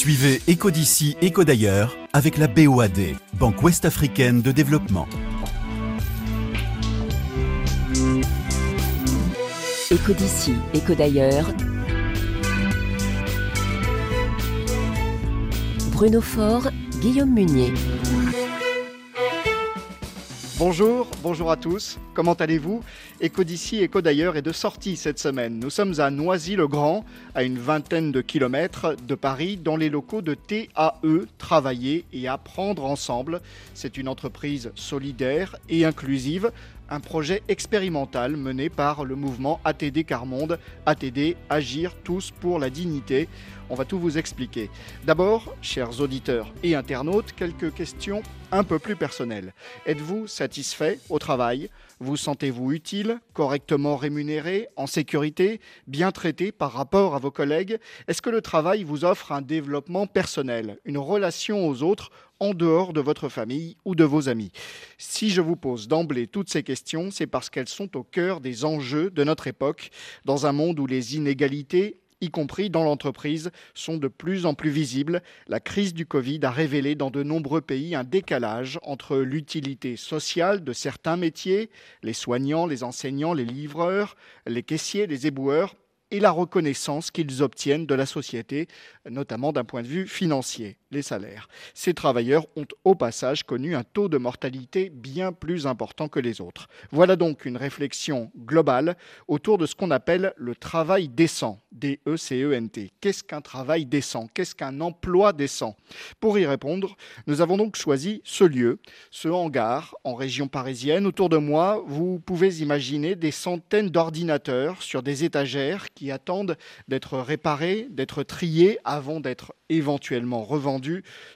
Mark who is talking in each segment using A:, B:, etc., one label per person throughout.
A: Suivez Éco d'ici, Éco d'ailleurs avec la BOAD, Banque Ouest-Africaine de Développement.
B: Éco d'ici, Éco d'ailleurs. Bruno Faure, Guillaume Munier.
C: Bonjour, bonjour à tous, comment allez-vous? Éco d'ici, Éco d'ailleurs est de sortie cette semaine. Nous sommes à Noisy-le-Grand, à une vingtaine de kilomètres de Paris, dans les locaux de TAE, Travailler et Apprendre Ensemble. C'est une entreprise solidaire et inclusive, un projet expérimental mené par le mouvement ATD Carmonde, ATD Agir tous pour la dignité. On va tout vous expliquer. D'abord, chers auditeurs et internautes, quelques questions un peu plus personnelles. Êtes-vous satisfait au travail? Vous sentez-vous utile, correctement rémunéré, en sécurité, bien traité par rapport à vos collègues? Est-ce que le travail vous offre un développement personnel, une relation aux autres en dehors de votre famille ou de vos amis Si je vous pose d'emblée toutes ces questions, c'est parce qu'elles sont au cœur des enjeux de notre époque, dans un monde où les inégalités y compris dans l'entreprise, sont de plus en plus visibles. La crise du Covid a révélé dans de nombreux pays un décalage entre l'utilité sociale de certains métiers, les soignants, les enseignants, les livreurs, les caissiers, les éboueurs, et la reconnaissance qu'ils obtiennent de la société, notamment d'un point de vue financier, les salaires. Ces travailleurs ont au passage connu un taux de mortalité bien plus important que les autres. Voilà donc une réflexion globale autour de ce qu'on appelle le travail décent, D-E-C-E-N-T. Qu'est-ce qu'un travail décent? Qu'est-ce qu'un emploi décent? Pour y répondre, nous avons donc choisi ce lieu, ce hangar en région parisienne. Autour de moi, vous pouvez imaginer des centaines d'ordinateurs sur des étagères qui attendent d'être réparés, d'être triés avant d'être éventuellement revendus.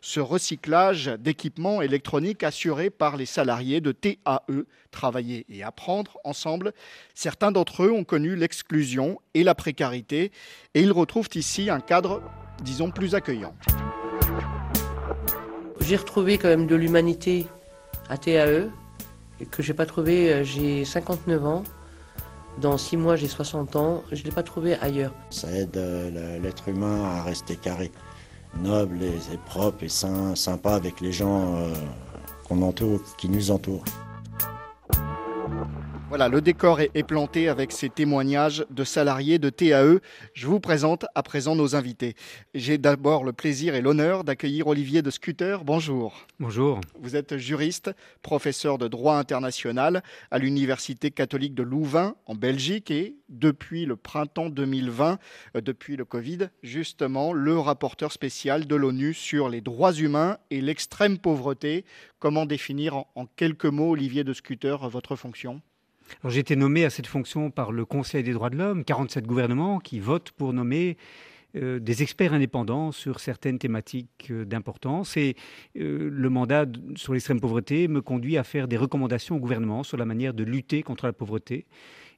C: Ce recyclage d'équipements électroniques assuré par les salariés de TAE, Travailler et Apprendre ensemble. Certains d'entre eux ont connu l'exclusion et la précarité et ils retrouvent ici un cadre, disons, plus accueillant.
D: J'ai retrouvé quand même de l'humanité à TAE et que j'ai pas trouvé, euh, j'ai 59 ans. Dans six mois, j'ai 60 ans. Je ne l'ai pas trouvé ailleurs.
E: Ça aide euh, l'être humain à rester carré, noble et, propre et sain, sympa avec les gens euh, qu'on entoure, qui nous entourent.
C: Voilà, le décor est, planté avec ces témoignages de salariés de TAE. Je vous présente à présent nos invités. J'ai d'abord le plaisir et l'honneur d'accueillir Olivier de Scooter. Bonjour.
F: Bonjour.
C: Vous êtes juriste, professeur de droit international à l'Université catholique de Louvain en Belgique et depuis le printemps 2020, euh, depuis le Covid, justement, le rapporteur spécial de l'ONU sur les droits humains et l'extrême pauvreté. Comment définir en, quelques mots, Olivier de Scooter, votre fonction?
F: J'ai été nommé à cette fonction par le Conseil des droits de l'homme, 47 gouvernements qui votent pour nommer euh, des experts indépendants sur certaines thématiques euh, d'importance. Et euh, le mandat sur l'extrême pauvreté me conduit à faire des recommandations au gouvernement sur la manière de lutter contre la pauvreté.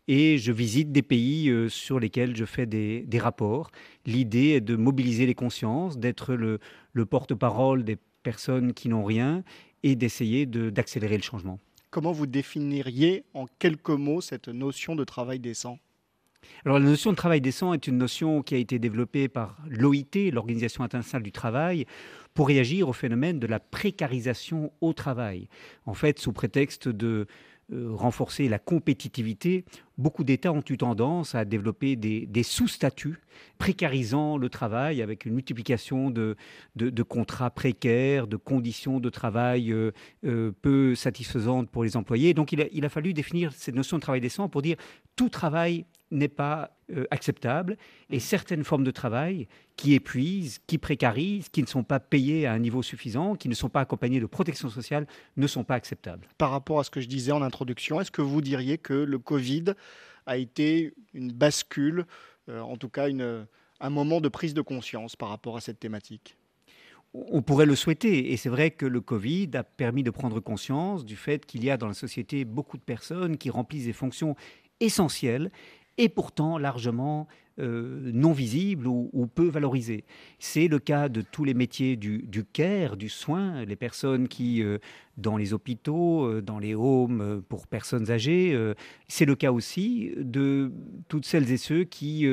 F: Et je visite des pays sur lesquels je fais des, rapports. L'idée est de mobiliser les consciences, d'être le, le porte-parole des personnes qui n'ont rien et d'essayer d'accélérer le changement.
C: Comment vous définiriez en quelques mots cette notion de travail décent
F: alors, la notion de travail décent est une notion qui a été développée par l'OIT, l'Organisation internationale du travail, pour réagir au phénomène de la précarisation au travail. En fait, sous prétexte de euh, renforcer la compétitivité, beaucoup d'États ont eu tendance à développer des, sous-statuts précarisant le travail avec une multiplication de, contrats précaires, de conditions de travail euh, euh, peu satisfaisantes pour les employés. Donc il a, il a fallu définir cette notion de travail décent pour dire tout travail n'est pas euh, acceptable et certaines formes de travail qui épuisent, qui précarisent, qui ne sont pas payées à un niveau suffisant, qui ne sont pas accompagnées de protection sociale, ne sont pas acceptables.
C: Par rapport à ce que je disais en introduction, est-ce que vous diriez que le Covid a été une bascule, euh, en tout cas une, un moment de prise de conscience par rapport à cette thématique?
F: On pourrait le souhaiter. Et c'est vrai que le Covid a permis de prendre conscience du fait qu'il y a dans la société beaucoup de personnes qui remplissent des fonctions essentielles et pourtant largement euh, non visibles ou, peu valorisés. C'est le cas de tous les métiers du, du care, du soin, les personnes qui, euh, dans les hôpitaux, euh, dans les homes pour personnes âgées, c'est le cas aussi de toutes celles et ceux qui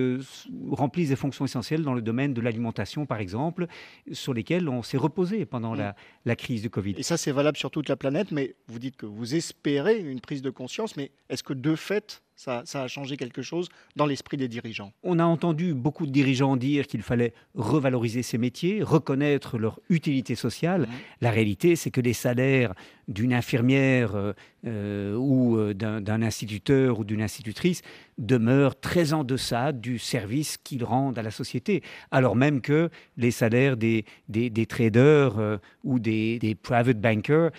F: remplissent des fonctions essentielles dans le domaine de l'alimentation, par exemple, sur lesquels on s'est reposé pendant la, la crise de Covid.
C: Et ça, c'est valable sur toute la planète, mais vous dites que vous espérez une prise de conscience, mais est-ce que de fait, ça, a changé quelque chose dans l'esprit des dirigeants.
F: On a entendu beaucoup de dirigeants dire qu'il fallait revaloriser ces métiers, reconnaître leur utilité sociale. Mmh. La réalité, c'est que les salaires d'une infirmière euh, euh, ou euh, d'un instituteur ou d'une institutrice demeurent très en deçà du service qu'ils rendent à la société, alors même que les salaires des, des, traders ou des, des, private bankers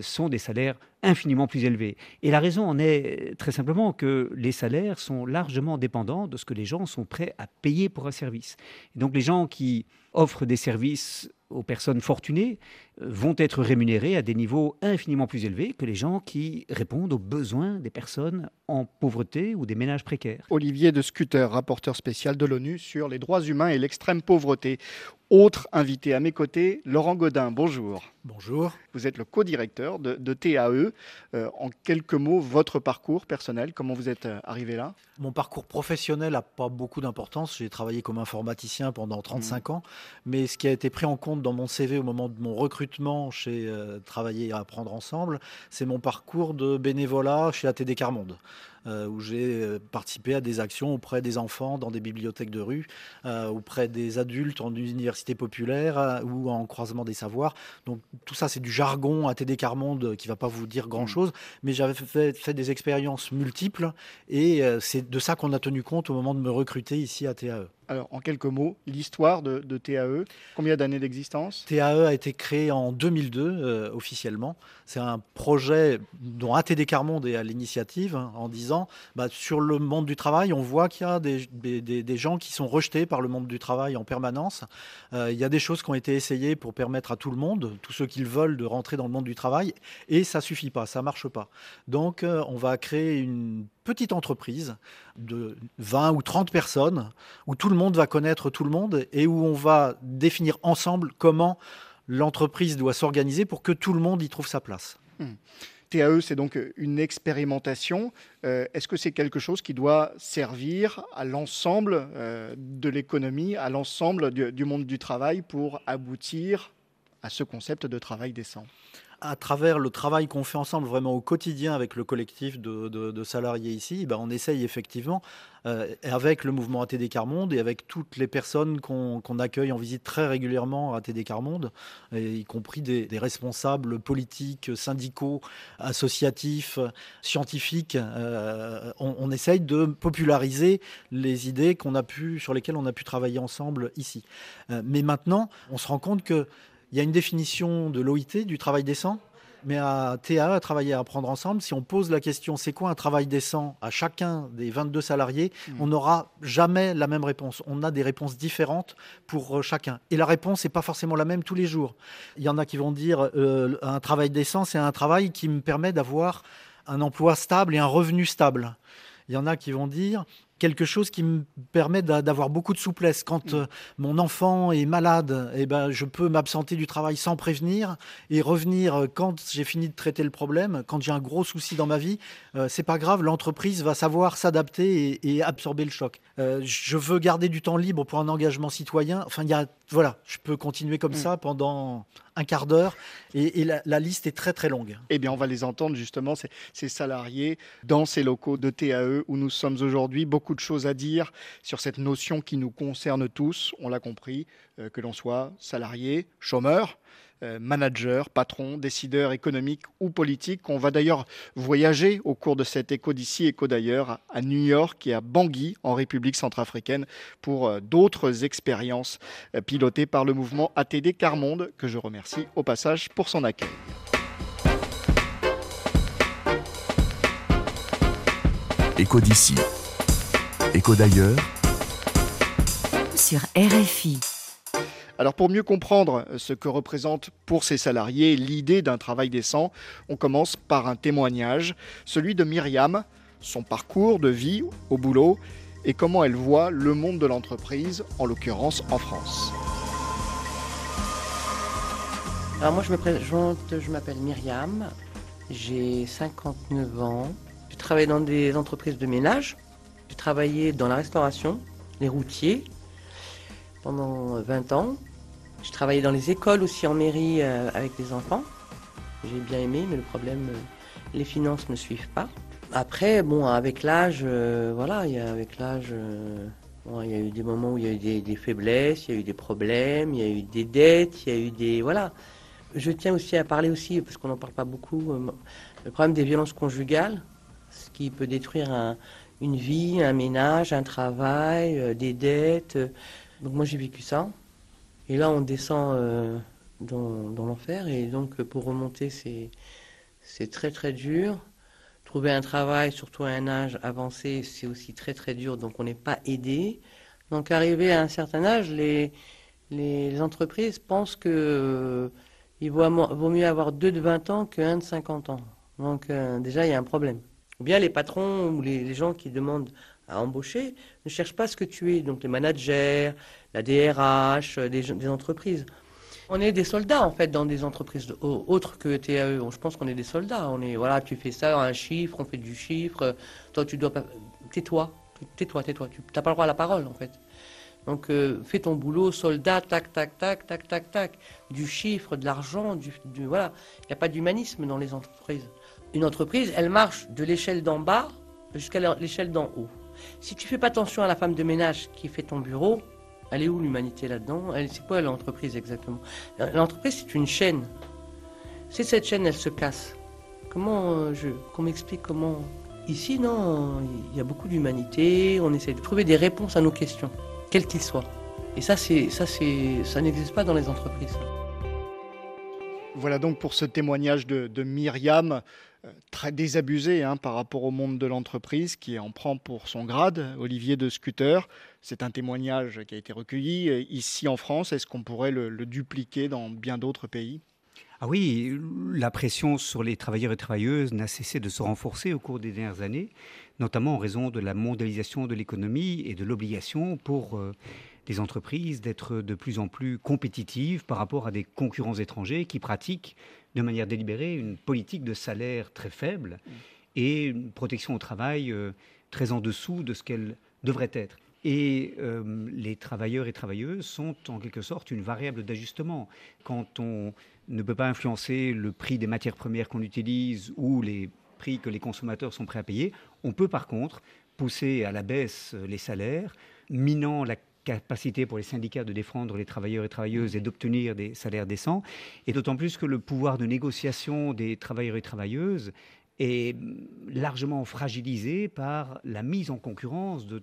F: sont des salaires infiniment plus élevés. Et la raison en est très simplement que les salaires sont largement dépendants de ce que les gens sont prêts à payer pour un service. donc les gens qui offrent des services aux personnes fortunées euh, vont être rémunérées à des niveaux infiniment plus élevés que les gens qui répondent aux besoins des personnes en pauvreté ou des ménages précaires.
C: Olivier de Scuter, rapporteur spécial de l'ONU sur les droits humains et l'extrême pauvreté. Autre invité à mes côtés, Laurent Godin, bonjour.
G: Bonjour.
C: Vous êtes le co-directeur de, TAE. Euh, en quelques mots, votre parcours personnel, comment vous êtes euh, arrivé là?
G: Mon parcours professionnel n'a pas beaucoup d'importance. J'ai travaillé comme informaticien pendant 35 mmh. ans, mais ce qui a été pris en compte dans mon CV au moment de mon recrutement chez euh, Travailler et Apprendre Ensemble, c'est mon parcours de bénévolat chez ATD Carmonde. Euh, où j'ai euh, participé à des actions auprès des enfants dans des bibliothèques de rue, euh, auprès des adultes en université populaire ou en croisement des savoirs. Donc tout ça, c'est du jargon à TD Carmonde qui va pas vous dire grand-chose, mais j'avais fait, fait, des expériences multiples et c'est de ça qu'on a tenu compte au moment de me recruter ici à TAE.
C: Alors, en quelques mots, l'histoire de, TAE, combien d'années d'existence?
G: TAE a été créé en 2002 euh, officiellement. C'est un projet dont ATD Carmonde est à l'initiative hein, en disant bah, sur le monde du travail, on voit qu'il y a des, des, gens qui sont rejetés par le monde du travail en permanence. Euh, il y a des choses qui ont été essayées pour permettre à tout le monde, tous ceux qui veulent, de rentrer dans le monde du travail, et ça suffit pas, ça marche pas. Donc, euh, on va créer une petite entreprise de 20 ou 30 personnes où tout le monde va connaître tout le monde et où on va définir ensemble comment l'entreprise doit s'organiser pour que tout le monde y trouve sa place. Hmm.
C: TAE, c'est donc une expérimentation. Euh, est-ce que c'est quelque chose qui doit servir à l'ensemble euh, de l'économie, à l'ensemble du, monde du travail pour aboutir à ce concept de travail décent?
G: À travers le travail qu'on fait ensemble vraiment au quotidien avec le collectif de, salariés ici, ben on essaye effectivement, euh, avec le mouvement ATD Carmonde et avec toutes les personnes qu'on accueille en visite très régulièrement à ATD Carmonde, y compris des, responsables politiques, syndicaux, associatifs, scientifiques, euh, on, essaye de populariser les idées a pu, sur lesquelles on a pu travailler ensemble ici. Euh, mais maintenant, on se rend compte que il y a une définition de l'OIT, du travail décent, mais à TA, à travailler à apprendre ensemble, si on pose la question c'est quoi un travail décent à chacun des 22 salariés, hmm. on n'aura jamais la même réponse. On a des réponses différentes pour euh, chacun. Et la réponse n'est pas forcément la même tous les jours. Il y en a qui vont dire euh, un travail décent, c'est un travail qui me permet d'avoir un emploi stable et un revenu stable. Il y en a qui vont dire quelque chose qui me permet d'avoir beaucoup de souplesse. Quand mm. euh, mon enfant est malade, eh ben, je peux m'absenter du travail sans prévenir et revenir euh, quand j'ai fini de traiter le problème. Quand j'ai un gros souci dans ma vie, euh, c'est pas grave, l'entreprise va savoir s'adapter et, absorber le choc. je veux garder du temps libre pour un engagement citoyen. Enfin, il y a, voilà, je peux continuer comme mm. ça pendant un quart d'heure et, la, liste est très très longue.
C: Eh bien, on va les entendre justement, ces, ces salariés dans ces locaux de TAE où nous sommes aujourd'hui. Beaucoup de choses à dire sur cette notion qui nous concerne tous, on l'a compris, euh, que l'on soit salarié, chômeur, euh, manager, patron, décideur économique ou politique. On va d'ailleurs voyager au cours de cette écho d'ici, écho d'ailleurs, à New York et à Bangui, en République centrafricaine, pour euh, d'autres expériences pilotées par le mouvement ATD Carmonde, que je remercie au passage pour son accueil.
A: Écho d'ici. Écho d'ailleurs.
B: Sur RFI.
C: Alors pour mieux comprendre ce que représente pour ces salariés l'idée d'un travail décent, on commence par un témoignage, celui de Myriam. son parcours de vie au boulot et comment elle voit le monde de l'entreprise, en l'occurrence en France.
D: Alors moi je me présente, je m'appelle Myriam, j'ai 59 ans, je travaille dans des entreprises de ménage, j'ai travaillé dans la restauration, les routiers, pendant 20 ans. J'ai travaillé dans les écoles aussi en mairie euh, avec des enfants. J'ai bien aimé, mais le problème, euh, les finances ne suivent pas. Après, bon, avec l'âge, euh, voilà, il y a, avec l'âge, il y a eu des moments où il y a eu des, faiblesses, il y a eu des problèmes, il y a eu des dettes, il y a eu des, voilà. Je tiens aussi à parler aussi, parce qu'on n'en parle pas beaucoup, le problème des violences conjugales, ce qui peut détruire une vie, un ménage, un travail, des dettes. Donc moi j'ai vécu ça. Et là on descend euh, dans, l'enfer. Et donc pour remonter c'est très très dur. Trouver un travail, surtout à un âge avancé, c'est aussi très très dur. Donc on n'est pas aidé. Donc arrivé à un certain âge, les, les entreprises pensent que euh, il vaut, mieux avoir deux de 20 ans qu'un de 50 ans. Donc euh, déjà il y a un problème. Ou bien les patrons ou les gens qui demandent à embaucher ne cherchent pas ce que tu es, donc les managers, la DRH, euh, des, entreprises. On est des soldats en fait dans des entreprises autres que TAE. Je pense qu'on est des soldats. On est voilà, tu fais ça, un chiffre, on fait du chiffre. Toi, tu dois. Tais-toi, tais-toi, tais-toi. Tu n'as pas le droit à la parole en fait. Donc euh, fais ton boulot, soldat, tac, tac, tac, tac, tac, tac. Du chiffre, de l'argent, du, voilà. Il n'y a pas d'humanisme dans les entreprises. Une entreprise, elle marche de l'échelle d'en bas jusqu'à l'échelle d'en haut. Si tu fais pas attention à la femme de ménage qui fait ton bureau, elle est où l'humanité là-dedans? C'est quoi l'entreprise exactement? L'entreprise, c'est une chaîne. Si cette chaîne, elle se casse, comment euh, je, qu'on m'explique comment? Ici, non, il y a beaucoup d'humanité. On essaie de trouver des réponses à nos questions, quelles qu'ils soient. Et ça, c'est, ça, c'est, ça n'existe pas dans les entreprises.
C: Voilà donc pour ce témoignage de, de Myriam très désabusé hein, par rapport au monde de l'entreprise qui en prend pour son grade, Olivier de Scooter. C'est un témoignage qui a été recueilli euh, ici en France. Est-ce qu'on pourrait le, dupliquer dans bien d'autres pays?
F: Ah oui, la pression sur les travailleurs et travailleuses n'a cessé de se renforcer au cours des dernières années, notamment en raison de la mondialisation de l'économie et de l'obligation pour euh, les entreprises d'être de plus en plus compétitives par rapport à des concurrents étrangers qui pratiquent de manière délibérée une politique de salaire très faible et une protection au travail euh, très en dessous de ce qu'elle devrait être. Et euh, les travailleurs et travailleuses sont en quelque sorte une variable d'ajustement. Quand on ne peut pas influencer le prix des matières premières qu'on utilise ou les prix que les consommateurs sont prêts à payer, on peut par contre pousser à la baisse les salaires, minant la capacité pour les syndicats de défendre les travailleurs et travailleuses et d'obtenir des salaires décents, et d'autant plus que le pouvoir de négociation des travailleurs et travailleuses est largement fragilisé par la mise en concurrence de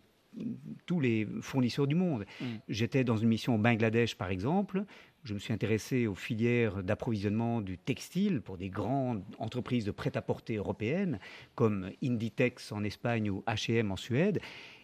F: tous les fournisseurs du monde. Mm. J'étais dans une mission au Bangladesh, par exemple. Je me suis intéressé aux filières d'approvisionnement du textile pour des grandes entreprises de prêt-à-porter européennes, comme Inditex en Espagne ou H&M en Suède.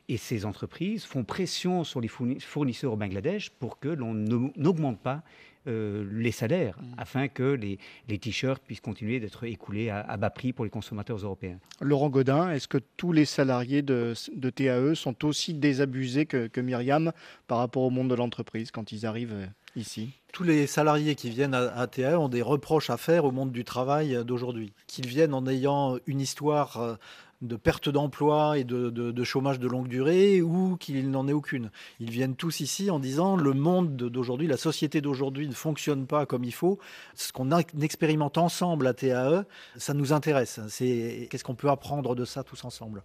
F: Et ces entreprises font pression sur les fournisseurs au Bangladesh pour que l'on n'augmente pas euh, les salaires, mm. afin que les, t-shirts puissent continuer d'être écoulés à, bas prix pour les consommateurs européens.
C: Laurent Godin, est-ce que tous les salariés de, TAE sont aussi désabusés que, que, Myriam par rapport au monde de l'entreprise quand ils arrivent euh, ici?
G: Tous les salariés qui viennent à, TAE ont des reproches à faire au monde du travail d'aujourd'hui. Qu'ils viennent en ayant une histoire euh, de perte d'emploi et de, chômage de longue durée ou qu'il n'en ait aucune. Ils viennent tous ici en disant le monde d'aujourd'hui, la société d'aujourd'hui ne fonctionne pas comme il faut. Ce qu'on expérimente ensemble à TAE, ça nous intéresse. C'est qu'est-ce qu'on peut apprendre de ça tous ensemble?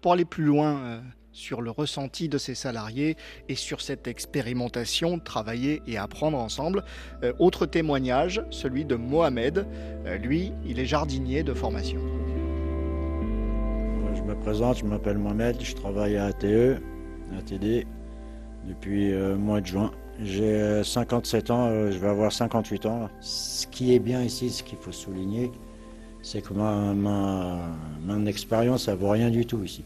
C: Pour aller plus loin. Euh, sur le ressenti de ces salariés et sur cette expérimentation, travailler et apprendre ensemble. Euh, autre témoignage, celui de Mohamed. Euh, lui, il est jardinier de formation
E: me présente, je m'appelle Mohamed, je travaille à ATE, ATD, depuis le euh, mois de juin. J'ai 57 euh, ans, euh, je vais avoir 58 ans. Ce qui est bien ici, ce qu'il faut souligner, c'est que ma, ma, mon expérience, elle vaut rien du tout ici.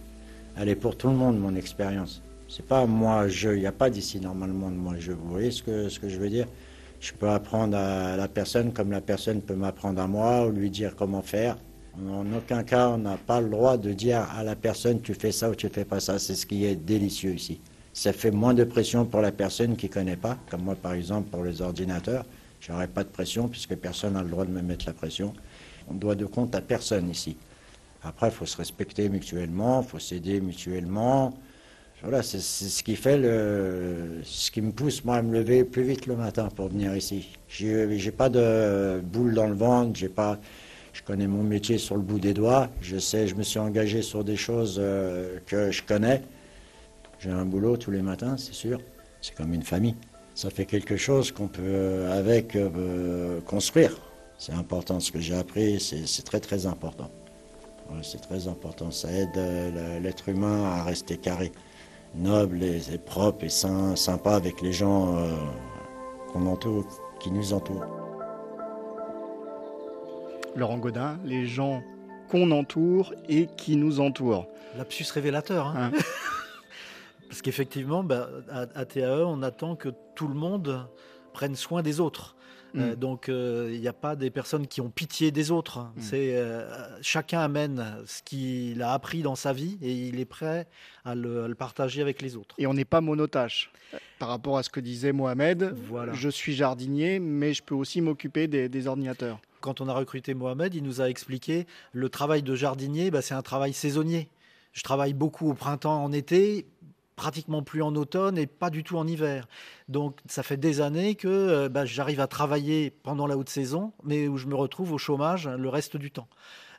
E: Elle est pour tout le monde, mon expérience. C'est pas moi, je. Il n'y a pas d'ici normalement de moi, je. Vous voyez ce que, ce que je veux dire? Je peux apprendre à la personne comme la personne peut m'apprendre à moi ou lui dire comment faire. En aucun cas, on n'a pas le droit de dire à la personne tu fais ça ou tu fais pas ça. C'est ce qui est délicieux ici. Ça fait moins de pression pour la personne qui ne connaît pas, comme moi par exemple pour les ordinateurs. Je n'aurai pas de pression puisque personne n'a le droit de me mettre la pression. On doit de compte à personne ici. Après, il faut se respecter mutuellement, il faut s'aider mutuellement. Voilà, c'est ce qui fait le, ce qui me pousse moi à me lever plus vite le matin pour venir ici. J'ai pas de boule dans le ventre, j'ai pas, je connais mon métier sur le bout des doigts. Je sais, je me suis engagé sur des choses euh, que je connais. J'ai un boulot tous les matins, c'est sûr. C'est comme une famille. Ça fait quelque chose qu'on peut euh, avec euh, construire. C'est important. Ce que j'ai appris, c'est très très important. c'est très important. Ça aide l'être humain à rester carré noble et, propre et sympa avec les gens qu'on entoure, qui nous entourent.
C: Laurent Godin, les gens qu'on entoure et qui nous entourent.
G: Lapsus révélateur. Hein. hein. Parce qu'effectivement, bah, à TAE, on attend que tout le monde prenne soin des autres. Euh, mm. donc euh, il n'y a pas des personnes qui ont pitié des autres. Mm. C'est euh, chacun amène ce qu'il a appris dans sa vie et il est prêt à le, partager avec les autres.
C: Et on n'est pas monotache. Par rapport à ce que disait Mohamed, voilà. je suis jardinier, mais je peux aussi m'occuper des, ordinateurs.
G: Quand on a recruté Mohamed, il nous a expliqué le travail de jardinier, bah, c'est un travail saisonnier. Je travaille beaucoup au printemps, en été, pratiquement plus en automne et pas du tout en hiver. Donc ça fait des années que euh, bah, j'arrive à travailler pendant la haute saison, mais où je me retrouve au chômage le reste du temps.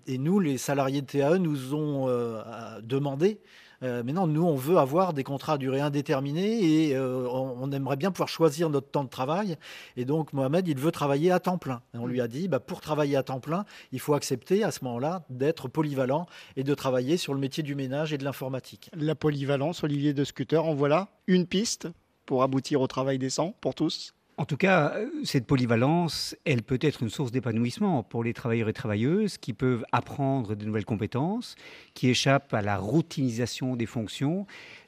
G: Et nous, les salariés de TAE, nous ont euh, demandé euh, mais non, nous, on veut avoir des contrats à durée indéterminée et euh, on, aimerait bien pouvoir choisir notre temps de travail. Et donc, Mohamed, il veut travailler à temps plein. Et on lui a dit, bah, pour travailler à temps plein, il faut accepter à ce moment-là d'être polyvalent et de travailler sur le métier du ménage et de l'informatique.
C: La polyvalence, Olivier de Scooter, en voilà une piste pour aboutir au travail décent pour tous
F: en tout cas, cette polyvalence, elle peut être une source d'épanouissement pour les travailleurs et travailleuses qui peuvent apprendre de nouvelles compétences, qui échappent à la routinisation des fonctions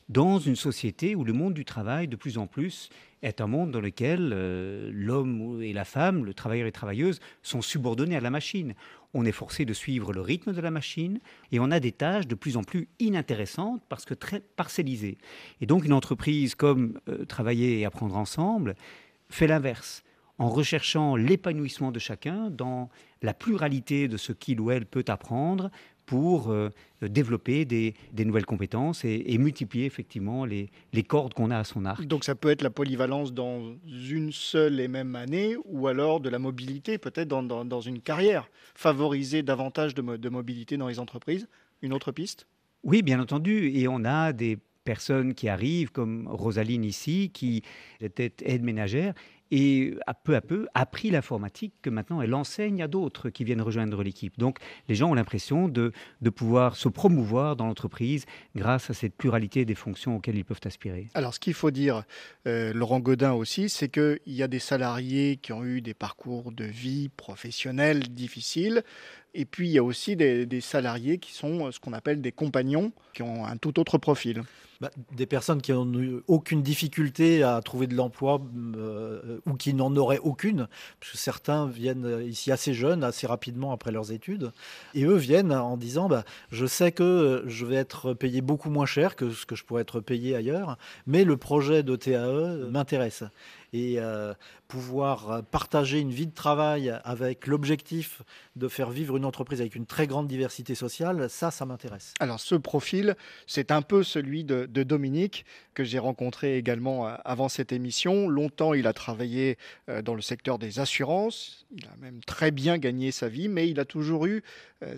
F: dans une société où le monde du travail, de plus en plus, est un monde dans lequel euh, l'homme et la femme, le travailleur et travailleuse, sont subordonnés à la machine. On est forcé de suivre le rythme de la machine et on a des tâches de plus en plus inintéressantes parce que très parcellisées. Et donc une entreprise comme euh, Travailler et Apprendre Ensemble fait l'inverse, en recherchant l'épanouissement de chacun dans la pluralité de ce qu'il ou elle peut apprendre pour euh, développer des, nouvelles compétences et, multiplier effectivement les, cordes qu'on a à son arc.
C: Donc ça peut être la polyvalence dans une seule et même année ou alors de la mobilité peut-être dans, une carrière, favoriser davantage de, de mobilité dans les entreprises. Une autre piste?
F: Oui, bien entendu. Et on a des personnes qui arrivent, comme Rosaline ici, qui était aide ménagère et a peu à peu appris l'informatique que maintenant elle enseigne à d'autres qui viennent rejoindre l'équipe. Donc les gens ont l'impression de, de pouvoir se promouvoir dans l'entreprise grâce à cette pluralité des fonctions auxquelles ils peuvent aspirer.
C: Alors ce qu'il faut dire, euh, Laurent Godin aussi, c'est qu'il y a des salariés qui ont eu des parcours de vie professionnelle difficiles, et puis, il y a aussi des, salariés qui sont ce qu'on appelle des compagnons, qui ont un tout autre profil.
G: Bah, des personnes qui n'ont aucune difficulté à trouver de l'emploi euh, ou qui n'en auraient aucune, parce que certains viennent ici assez jeunes, assez rapidement après leurs études, et eux viennent en disant bah, Je sais que je vais être payé beaucoup moins cher que ce que je pourrais être payé ailleurs, mais le projet de TAE m'intéresse et euh, pouvoir partager une vie de travail avec l'objectif de faire vivre une entreprise avec une très grande diversité sociale, ça, ça m'intéresse.
C: Alors ce profil, c'est un peu celui de, Dominique que j'ai rencontré également euh, avant cette émission. Longtemps, il a travaillé euh, dans le secteur des assurances. Il a même très bien gagné sa vie, mais il a toujours eu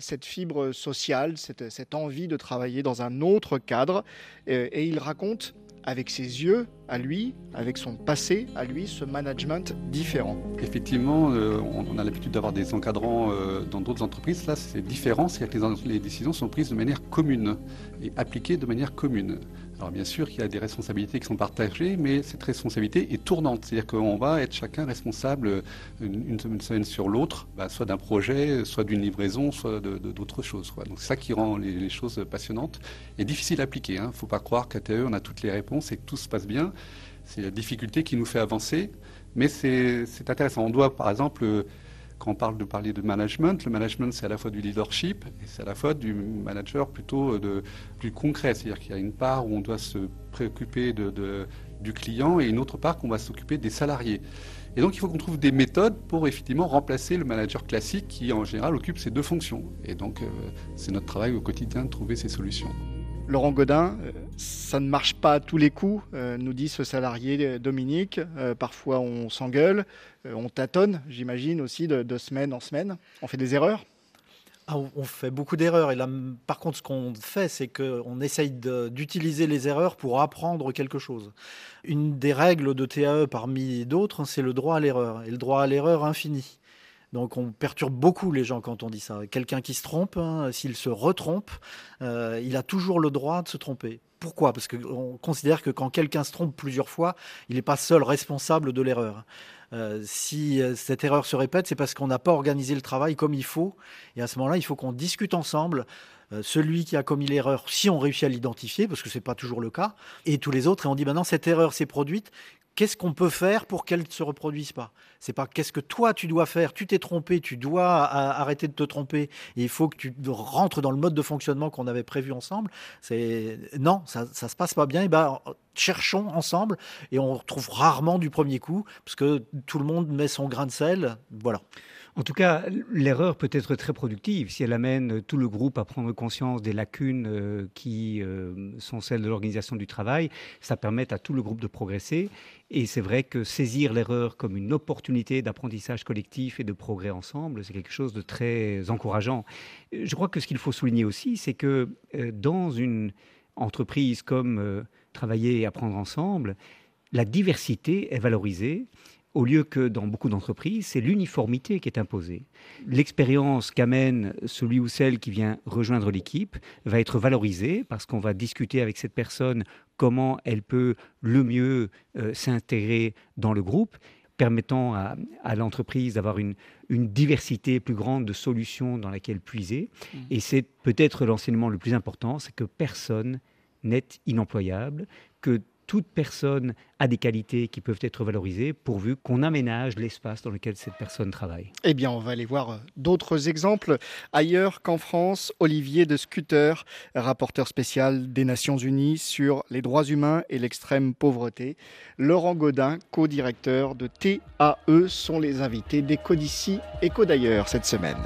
C: cette fibre sociale, cette envie de travailler dans un autre cadre. Et il raconte avec ses yeux à lui, avec son passé à lui, ce management différent.
H: Effectivement, euh, on, a l'habitude d'avoir des encadrants euh, dans d'autres entreprises. Là, c'est différent, c'est-à-dire que les, décisions sont prises de manière commune et appliquées de manière commune. Alors bien sûr qu'il y a des responsabilités qui sont partagées, mais cette responsabilité est tournante. C'est-à-dire qu'on va être chacun responsable une, semaine sur l'autre, bah, soit d'un projet, soit d'une livraison, soit d'autres choses. Donc c'est ça qui rend les, choses passionnantes et difficiles à appliquer. Il hein. ne faut pas croire qu'à TE, on a toutes les réponses et que tout se passe bien. C'est la difficulté qui nous fait avancer, mais c'est intéressant. On doit, par exemple, quand on parle de parler de management, le management c'est à la fois du leadership et c'est à la fois du manager plutôt de, du concret. C'est-à-dire qu'il y a une part où on doit se préoccuper de, du client et une autre part qu'on va s'occuper des salariés. Et donc il faut qu'on trouve des méthodes pour effectivement remplacer le manager classique qui en général occupe ces deux fonctions. Et donc euh, c'est notre travail au quotidien de trouver ces solutions.
C: Laurent Godin, euh, ça ne marche pas tous les coups, euh, nous dit ce salarié Dominique. parfois on s'engueule, on tâtonne, j'imagine aussi, de, semaine en semaine. On fait des erreurs?
G: Ah, on fait beaucoup d'erreurs. Et par contre, ce qu'on fait, c'est qu'on essaye d'utiliser les erreurs pour apprendre quelque chose. Une des règles de TAE parmi d'autres, c'est le droit à l'erreur. Et le droit à l'erreur infini. Donc on perturbe beaucoup les gens quand on dit ça. Quelqu'un qui se trompe, hein, s'il se retrompe, euh, il a toujours le droit de se tromper. Pourquoi? Parce qu'on considère que quand quelqu'un se trompe plusieurs fois, il n'est pas seul responsable de l'erreur. Euh, si euh, cette erreur se répète, c'est parce qu'on n'a pas organisé le travail comme il faut. Et à ce moment-là, il faut qu'on discute ensemble. Celui qui a commis l'erreur, si on réussit à l'identifier, parce que ce n'est pas toujours le cas, et tous les autres, et on dit maintenant cette erreur s'est produite, qu'est-ce qu'on peut faire pour qu'elle ne se reproduise pas? C'est pas qu'est-ce que toi tu dois faire, tu t'es trompé, tu dois arrêter de te tromper, il faut que tu rentres dans le mode de fonctionnement qu'on avait prévu ensemble. C'est non, ça, ça se passe pas bien. Et ben cherchons ensemble, et on retrouve rarement du premier coup, parce que tout le monde met son grain de sel. Voilà.
F: En tout cas, l'erreur peut être très productive si elle amène tout le groupe à prendre conscience des lacunes euh, qui euh, sont celles de l'organisation du travail. Ça permet à tout le groupe de progresser. Et c'est vrai que saisir l'erreur comme une opportunité d'apprentissage collectif et de progrès ensemble, c'est quelque chose de très encourageant. Je crois que ce qu'il faut souligner aussi, c'est que euh, dans une entreprise comme travailler et apprendre ensemble, la diversité est valorisée au lieu que dans beaucoup d'entreprises, c'est l'uniformité qui est imposée. L'expérience qu'amène celui ou celle qui vient rejoindre l'équipe va être valorisée parce qu'on va discuter avec cette personne comment elle peut le mieux euh, s'intégrer dans le groupe permettant à, l'entreprise d'avoir une, une, diversité plus grande de solutions dans laquelle puiser. Mmh. Et c'est peut-être l'enseignement le plus important, c'est que personne n'est inemployable, que toute personne a des qualités qui peuvent être valorisées pourvu qu'on aménage l'espace dans lequel cette personne travaille.
C: Eh bien, on va aller voir euh, d'autres exemples ailleurs qu'en France. Olivier de Scuter, rapporteur spécial des Nations Unies sur les droits humains et l'extrême pauvreté. Laurent Godin, co-directeur de TAE, sont les invités d'Eco d'ici, Éco d'ailleurs cette semaine.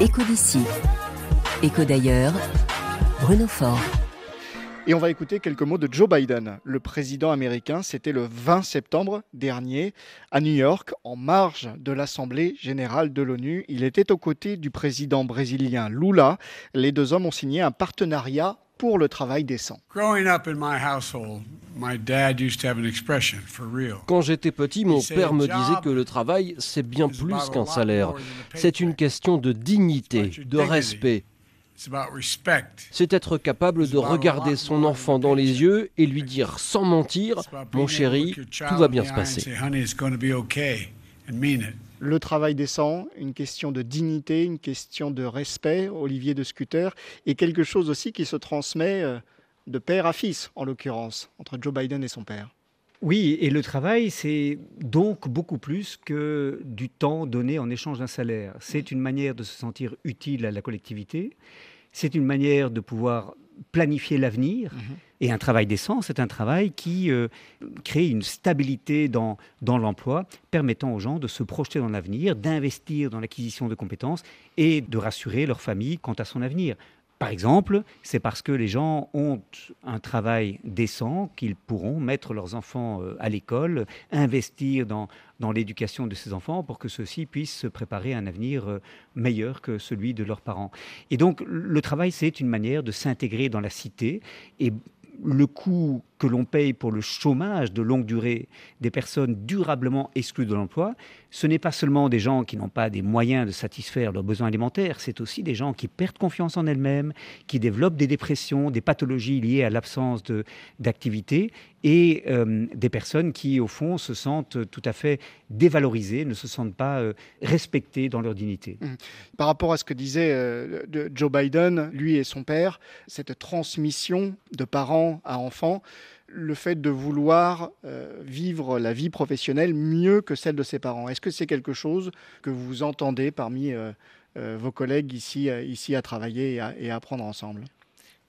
B: Écho d'ici, écho d'ailleurs, Bruno Fort.
C: Et on va écouter quelques mots de Joe Biden. Le président américain, c'était le 20 septembre dernier à New York, en marge de l'Assemblée générale de l'ONU. Il était aux côtés du président brésilien Lula. Les deux hommes ont signé un partenariat pour le travail décent.
I: Quand j'étais petit, mon père me disait que le travail, c'est bien plus qu'un salaire. C'est une question de dignité, de respect. C'est être capable de regarder son enfant dans les yeux et lui dire sans mentir, mon chéri, tout va bien se passer
C: le travail décent, une question de dignité, une question de respect, Olivier de Scuter, et quelque chose aussi qui se transmet euh, de père à fils, en l'occurrence, entre Joe Biden et son père.
F: Oui, et le travail, c'est donc beaucoup plus que du temps donné en échange d'un salaire. C'est une manière de se sentir utile à la collectivité, c'est une manière de pouvoir planifier l'avenir. Mhm. Et un travail décent, c'est un travail qui euh, crée une stabilité dans, dans l'emploi, permettant aux gens de se projeter dans l'avenir, d'investir dans l'acquisition de compétences et de rassurer leur famille quant à son avenir. Par exemple, c'est parce que les gens ont un travail décent qu'ils pourront mettre leurs enfants euh, à l'école, investir dans, dans l'éducation de ces enfants pour que ceux-ci puissent se préparer à un avenir euh, meilleur que celui de leurs parents. Et donc, le travail, c'est une manière de s'intégrer dans la cité et le coût que l'on paye pour le chômage de longue durée des personnes durablement exclues de l'emploi, ce n'est pas seulement des gens qui n'ont pas des moyens de satisfaire leurs besoins alimentaires, c'est aussi des gens qui perdent confiance en elles-mêmes, qui développent des dépressions, des pathologies liées à l'absence d'activité et euh, des personnes qui, au fond, se sentent tout à fait dévalorisées, ne se sentent pas euh, respectées dans leur dignité. Mmh.
C: Par rapport à ce que disait euh, Joe Biden, lui et son père, cette transmission de parents à enfants, le fait de vouloir vivre la vie professionnelle mieux que celle de ses parents. Est-ce que c'est quelque chose que vous entendez parmi vos collègues ici, ici à travailler et à, et à apprendre ensemble?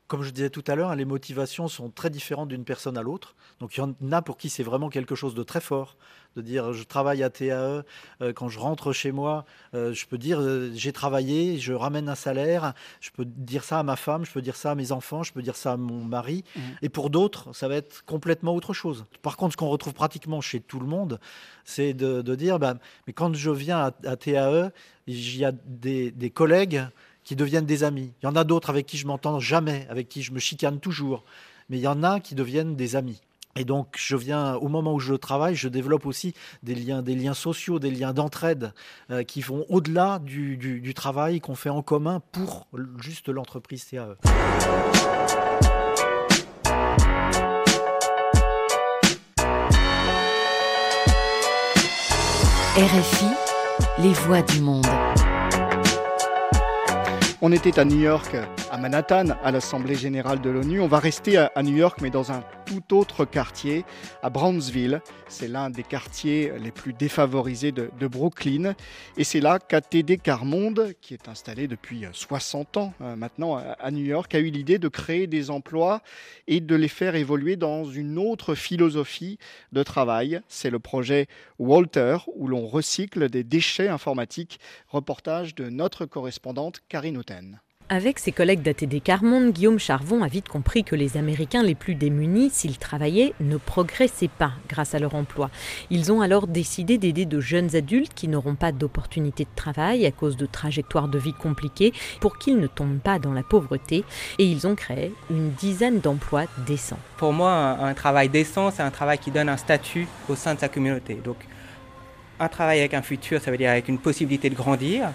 G: Comme je disais tout à l'heure, les motivations sont très différentes d'une personne à l'autre. Donc il y en a pour qui c'est vraiment quelque chose de très fort, de dire je travaille à TAE, euh, quand je rentre chez moi, euh, je peux dire euh, j'ai travaillé, je ramène un salaire, je peux dire ça à ma femme, je peux dire ça à mes enfants, je peux dire ça à mon mari. Mmh. Et pour d'autres, ça va être complètement autre chose. Par contre, ce qu'on retrouve pratiquement chez tout le monde, c'est de, dire bah, mais quand je viens à, TAE, il y a des, des collègues qui deviennent des amis. Il y en a d'autres avec qui je m'entends jamais, avec qui je me chicane toujours. Mais il y en a qui deviennent des amis. Et donc, je viens, au moment où je travaille, je développe aussi des liens, des liens sociaux, des liens d'entraide euh, qui vont au-delà du, travail qu'on fait en commun pour juste l'entreprise CAE.
B: RFI, les voix du monde.
C: On était à New York, à Manhattan, à l'Assemblée générale de l'ONU. On va rester à, New York, mais dans un tout autre quartier, à Brownsville. C'est l'un des quartiers les plus défavorisés de, Brooklyn. Et c'est là qu'ATD Carmonde, qui est installé depuis 60 ans euh, maintenant à New York, a eu l'idée de créer des emplois et de les faire évoluer dans une autre philosophie de travail. C'est le projet Walter, où l'on recycle des déchets informatiques. Reportage de notre correspondante Karine
J: avec ses collègues d'ATD Carmonde, Guillaume Charvon a vite compris que les Américains les plus démunis, s'ils travaillaient, ne progressaient pas grâce à leur emploi. Ils ont alors décidé d'aider de jeunes adultes qui n'auront pas d'opportunité de travail à cause de trajectoires de vie compliquées pour qu'ils ne tombent pas dans la pauvreté et ils ont créé une dizaine d'emplois décents.
K: Pour moi, un, travail décent, c'est un travail qui donne un statut au sein de sa communauté. Donc, un travail avec un futur, ça veut dire avec une possibilité de grandir,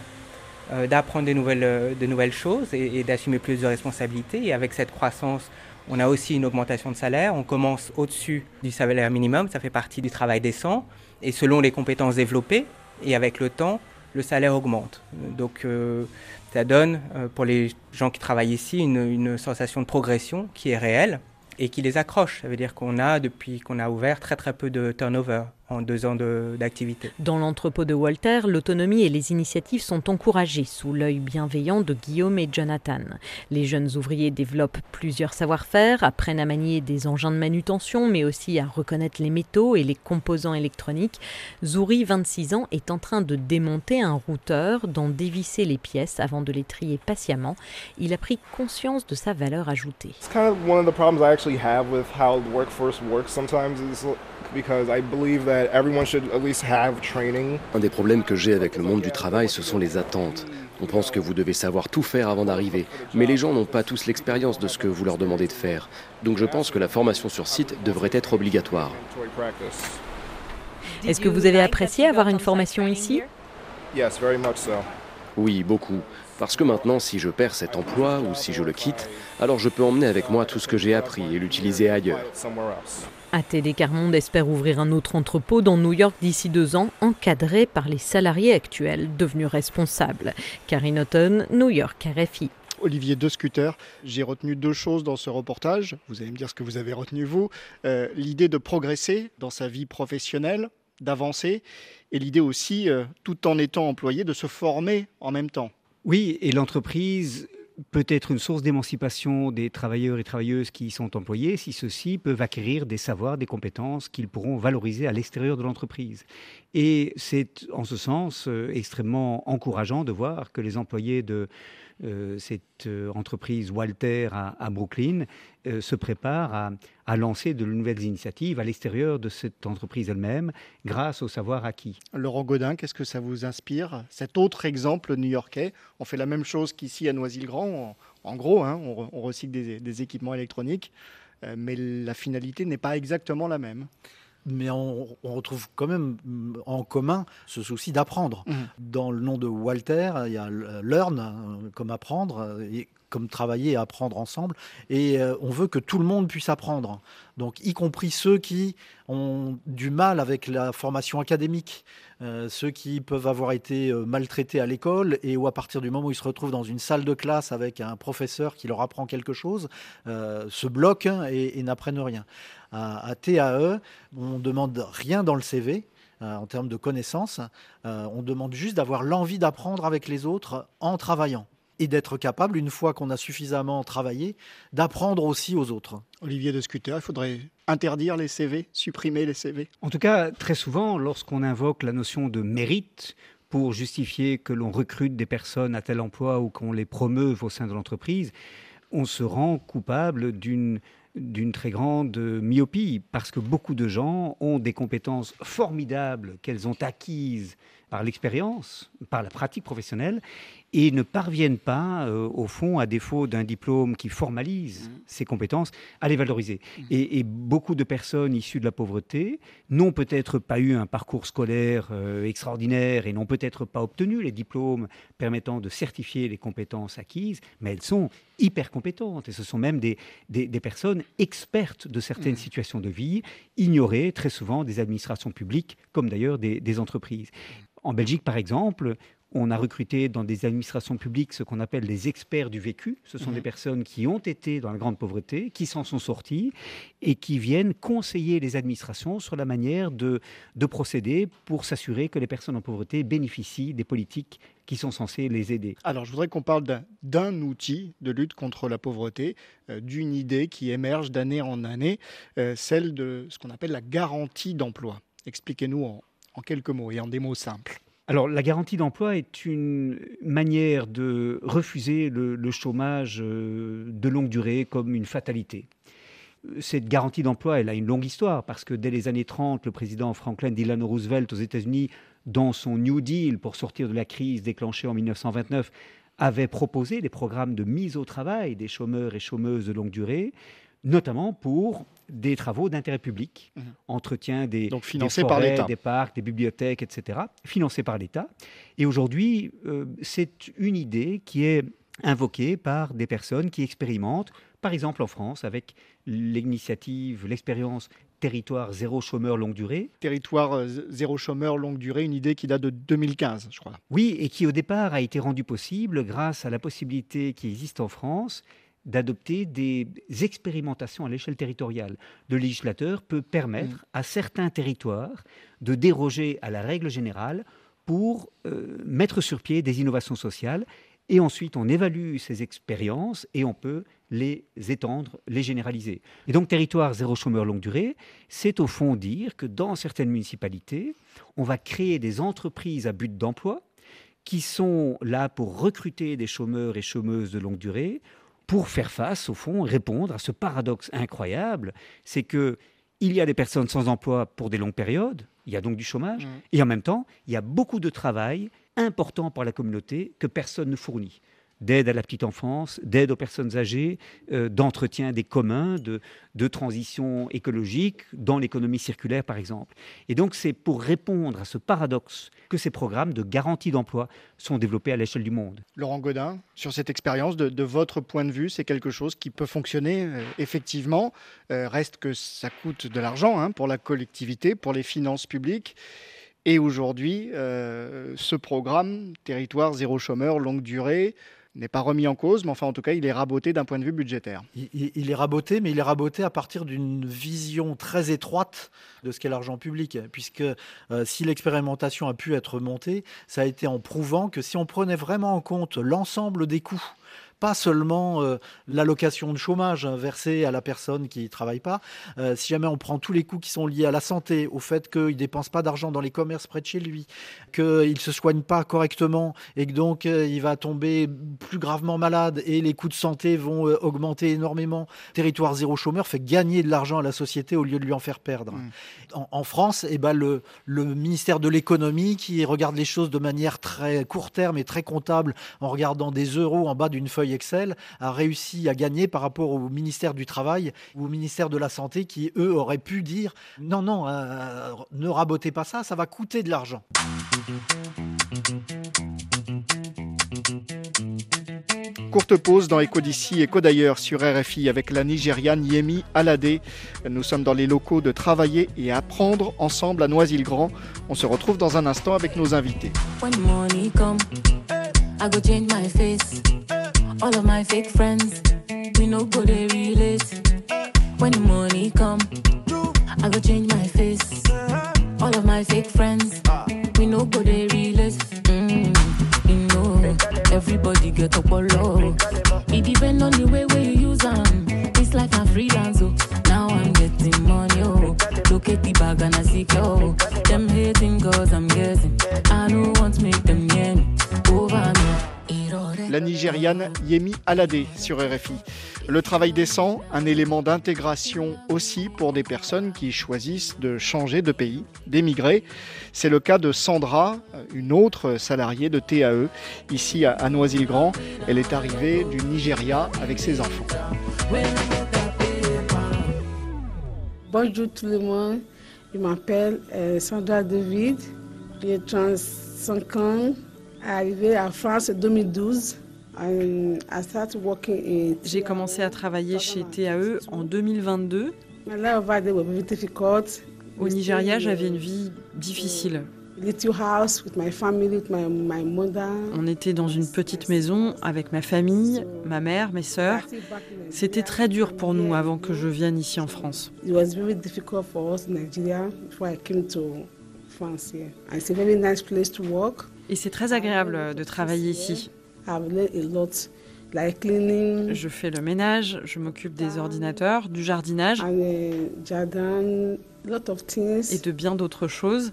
K: euh, d'apprendre de nouvelles, euh, de nouvelles choses et, d'assumer plus de responsabilités. Et avec cette croissance, on a aussi une augmentation de salaire. On commence au-dessus du salaire minimum, ça fait partie du travail décent. Et selon les compétences développées, et avec le temps, le salaire augmente. Donc euh, ça donne pour les gens qui travaillent ici une, une sensation de progression qui est réelle et qui les accroche. Ça veut dire qu'on a, depuis qu'on a ouvert, très très peu de turnover en deux ans d'activité.
J: Dans l'entrepôt de Walter, l'autonomie et les initiatives sont encouragées sous l'œil bienveillant de Guillaume et Jonathan. Les jeunes ouvriers développent plusieurs savoir-faire, apprennent à manier des engins de manutention, mais aussi à reconnaître les métaux et les composants électroniques. Zouri, 26 ans, est en train de démonter un routeur, d'en dévisser les pièces avant de les trier patiemment. Il a pris conscience de sa valeur ajoutée.
L: Un des problèmes que j'ai avec le monde du travail, ce sont les attentes. On pense que vous devez savoir tout faire avant d'arriver, mais les gens n'ont pas tous l'expérience de ce que vous leur demandez de faire. Donc je pense que la formation sur site devrait être obligatoire.
J: Est-ce que vous avez apprécié avoir une formation ici?
L: Oui, beaucoup. Parce que maintenant, si je perds cet emploi ou si je le quitte, alors je peux emmener avec moi tout ce que j'ai appris et l'utiliser ailleurs.
J: ATD Carmonde espère ouvrir un autre entrepôt dans New York d'ici deux ans, encadré par les salariés actuels devenus responsables. Karine Houghton, New York, RFI.
C: Olivier De Scooter, j'ai retenu deux choses dans ce reportage. Vous allez me dire ce que vous avez retenu vous. Euh, l'idée de progresser dans sa vie professionnelle, d'avancer, et l'idée aussi, euh, tout en étant employé, de se former en même temps.
F: Oui, et l'entreprise peut être une source d'émancipation des travailleurs et travailleuses qui y sont employés si ceux-ci peuvent acquérir des savoirs, des compétences qu'ils pourront valoriser à l'extérieur de l'entreprise. Et c'est en ce sens euh, extrêmement encourageant de voir que les employés de cette entreprise Walter à, Brooklyn se prépare à, lancer de nouvelles initiatives à l'extérieur de cette entreprise elle-même grâce au savoir acquis.
C: Laurent Godin, qu'est-ce que ça vous inspire Cet autre exemple new-yorkais, on fait la même chose qu'ici à Noisy-le-Grand. En, gros, hein, on, recycle des équipements électroniques. Euh, mais la finalité n'est pas exactement la même
G: mais on, retrouve quand même mm, en commun ce souci d'apprendre. Mmh. Dans le nom de Walter, il y a learn, hein, comme apprendre, et comme travailler et apprendre ensemble. Et euh, on veut que tout le monde puisse apprendre. Donc, y compris ceux qui ont du mal avec la formation académique, euh, ceux qui peuvent avoir été euh, maltraités à l'école et où à partir du moment où ils se retrouvent dans une salle de classe avec un professeur qui leur apprend quelque chose, se bloquent et, n'apprennent rien. À, à, TAE, on demande rien dans le CV. en termes de connaissances, on demande juste d'avoir l'envie d'apprendre avec les autres en travaillant et d'être capable, une fois qu'on a suffisamment travaillé, d'apprendre aussi aux autres.
C: Olivier de Scuter, il faudrait interdire les CV, supprimer les CV
F: En tout cas, très souvent, lorsqu'on invoque la notion de mérite pour justifier que l'on recrute des personnes à tel emploi ou qu'on les promeuve au sein de l'entreprise, on se rend coupable d'une d'une très grande myopie, parce que beaucoup de gens ont des compétences formidables qu'elles ont acquises par l'expérience, par la pratique professionnelle, et ne parviennent pas, euh, au fond, à défaut d'un diplôme qui formalise mmh. ces compétences, à les valoriser. Mmh. Et, beaucoup de personnes issues de la pauvreté n'ont peut-être pas eu un parcours scolaire euh, extraordinaire et n'ont peut-être pas obtenu les diplômes permettant de certifier les compétences acquises, mais elles sont hyper compétentes et ce sont même des, des, personnes expertes de certaines mmh. situations de vie, ignorées très souvent des administrations publiques comme d'ailleurs des, des entreprises. En Belgique, par exemple, on a recruté dans des administrations publiques ce qu'on appelle les experts du vécu. Ce sont mhm. des personnes qui ont été dans la grande pauvreté, qui s'en sont sorties et qui viennent conseiller les administrations sur la manière de, procéder pour s'assurer que les personnes en pauvreté bénéficient des politiques qui sont censées les aider.
C: Alors, je voudrais qu'on parle d'un outil de lutte contre la pauvreté, euh, d'une idée qui émerge d'année en année, euh, celle de ce qu'on appelle la garantie d'emploi. Expliquez-nous en quelques mots et en des mots simples.
F: Alors, la garantie d'emploi est une manière de refuser le, chômage euh, de longue durée comme une fatalité. Cette garantie d'emploi, elle a une longue histoire parce que dès les années 30, le président Franklin Delano Roosevelt aux États-Unis, dans son New Deal pour sortir de la crise déclenchée en 1929, avait proposé des programmes de mise au travail des chômeurs et chômeuses de longue durée notamment pour des travaux d'intérêt public, mhm. entretien des,
C: Donc forêts,
F: des parcs, des bibliothèques, etc., financés par l'État. Et aujourd'hui, euh, c'est une idée qui est invoquée par des personnes qui expérimentent, par exemple en France, avec l'initiative, l'expérience Territoire zéro chômeur longue durée.
C: Territoire euh, zéro chômeur longue durée, une idée qui date de 2015, je crois.
F: Oui, et qui au départ a été rendue possible grâce à la possibilité qui existe en France d'adopter des expérimentations à l'échelle territoriale. Le législateur peut permettre mm. à certains territoires de déroger à la règle générale pour euh, mettre sur pied des innovations sociales. Et ensuite, on évalue ces expériences et on peut les étendre, les généraliser. Et donc, territoire zéro chômeur longue durée, c'est au fond dire que dans certaines municipalités, on va créer des entreprises à but d'emploi qui sont là pour recruter des chômeurs et chômeuses de longue durée pour faire face, au fond, répondre à ce paradoxe incroyable, c'est que il y a des personnes sans emploi pour des longues périodes, il y a donc du chômage, mmh. et en même temps, il y a beaucoup de travail important pour la communauté que personne ne fournit d'aide à la petite enfance, d'aide aux personnes âgées, euh, d'entretien des communs, de, transition écologique, dans l'économie circulaire par exemple. Et donc c'est pour répondre à ce paradoxe que ces programmes de garantie d'emploi sont développés à l'échelle du monde.
C: Laurent Godin, sur cette expérience, de, votre point de vue, c'est quelque chose qui peut fonctionner euh, effectivement. Euh, reste que ça coûte de l'argent hein, pour la collectivité, pour les finances publiques. Et aujourd'hui, ce programme, Territoire zéro chômeur, longue durée, n'est pas remis en cause, mais enfin en tout cas il est raboté d'un point de vue budgétaire.
G: Il, est raboté, mais il est raboté à partir d'une vision très étroite de ce qu'est l'argent public, puisque euh, si l'expérimentation a pu être montée, ça a été en prouvant que si on prenait vraiment en compte l'ensemble des coûts, pas seulement l'allocation de chômage versée à la personne qui ne travaille pas. si jamais on prend tous les coûts qui sont liés à la santé, au fait qu'il ne dépense pas d'argent dans les commerces près de chez lui, qu'il ne se soigne pas correctement et que donc il va tomber plus gravement malade et les coûts de santé vont augmenter énormément. Territoire zéro chômeur fait gagner de l'argent à la société au lieu de lui en faire perdre. Mmh. En, France, eh ben le, le ministère de l'économie qui regarde les choses de manière très court terme et très comptable en regardant des euros en bas d'une feuille Excel a réussi à gagner par rapport au ministère du Travail ou au ministère de la Santé qui, eux, auraient pu dire non, non, euh, ne rabotez pas ça, ça va coûter de l'argent.
C: Courte pause dans Echo d'ici, Echo d'ailleurs sur RFI avec la Nigériane Yemi Alade. Nous sommes dans les locaux de travailler et apprendre ensemble à Noisy-le-Grand. On se retrouve dans un instant avec nos invités.
M: All of my fake friends, we no go they relate. When the money come, I go change my face. All of my fake friends, we no go they relate. Mm, you know,
C: everybody get up all low. It depend on the way where you use them. It's like a freelance, oh. Now I'm getting money, oh. Locate the bag and I see, oh. Them hating girls, I'm getting. Yemi Alade sur RFI. Le travail décent, un élément d'intégration aussi pour des personnes qui choisissent de changer de pays, d'émigrer. C'est le cas de Sandra, une autre salariée de TAE, ici à Noisy-le-Grand. Elle est arrivée du Nigeria avec ses enfants.
N: Bonjour tout le monde, je m'appelle euh, Sandra David, j'ai 35 ans, arrivée à France en 2012.
O: J'ai commencé à travailler chez TAE en 2022. Au Nigeria, j'avais une vie difficile. On était dans une petite maison avec ma famille, ma mère, mes sœurs. C'était très dur pour nous avant que je vienne ici en France. Et c'est très agréable de travailler ici. Je fais le ménage, je m'occupe des ordinateurs, du jardinage et de bien d'autres choses.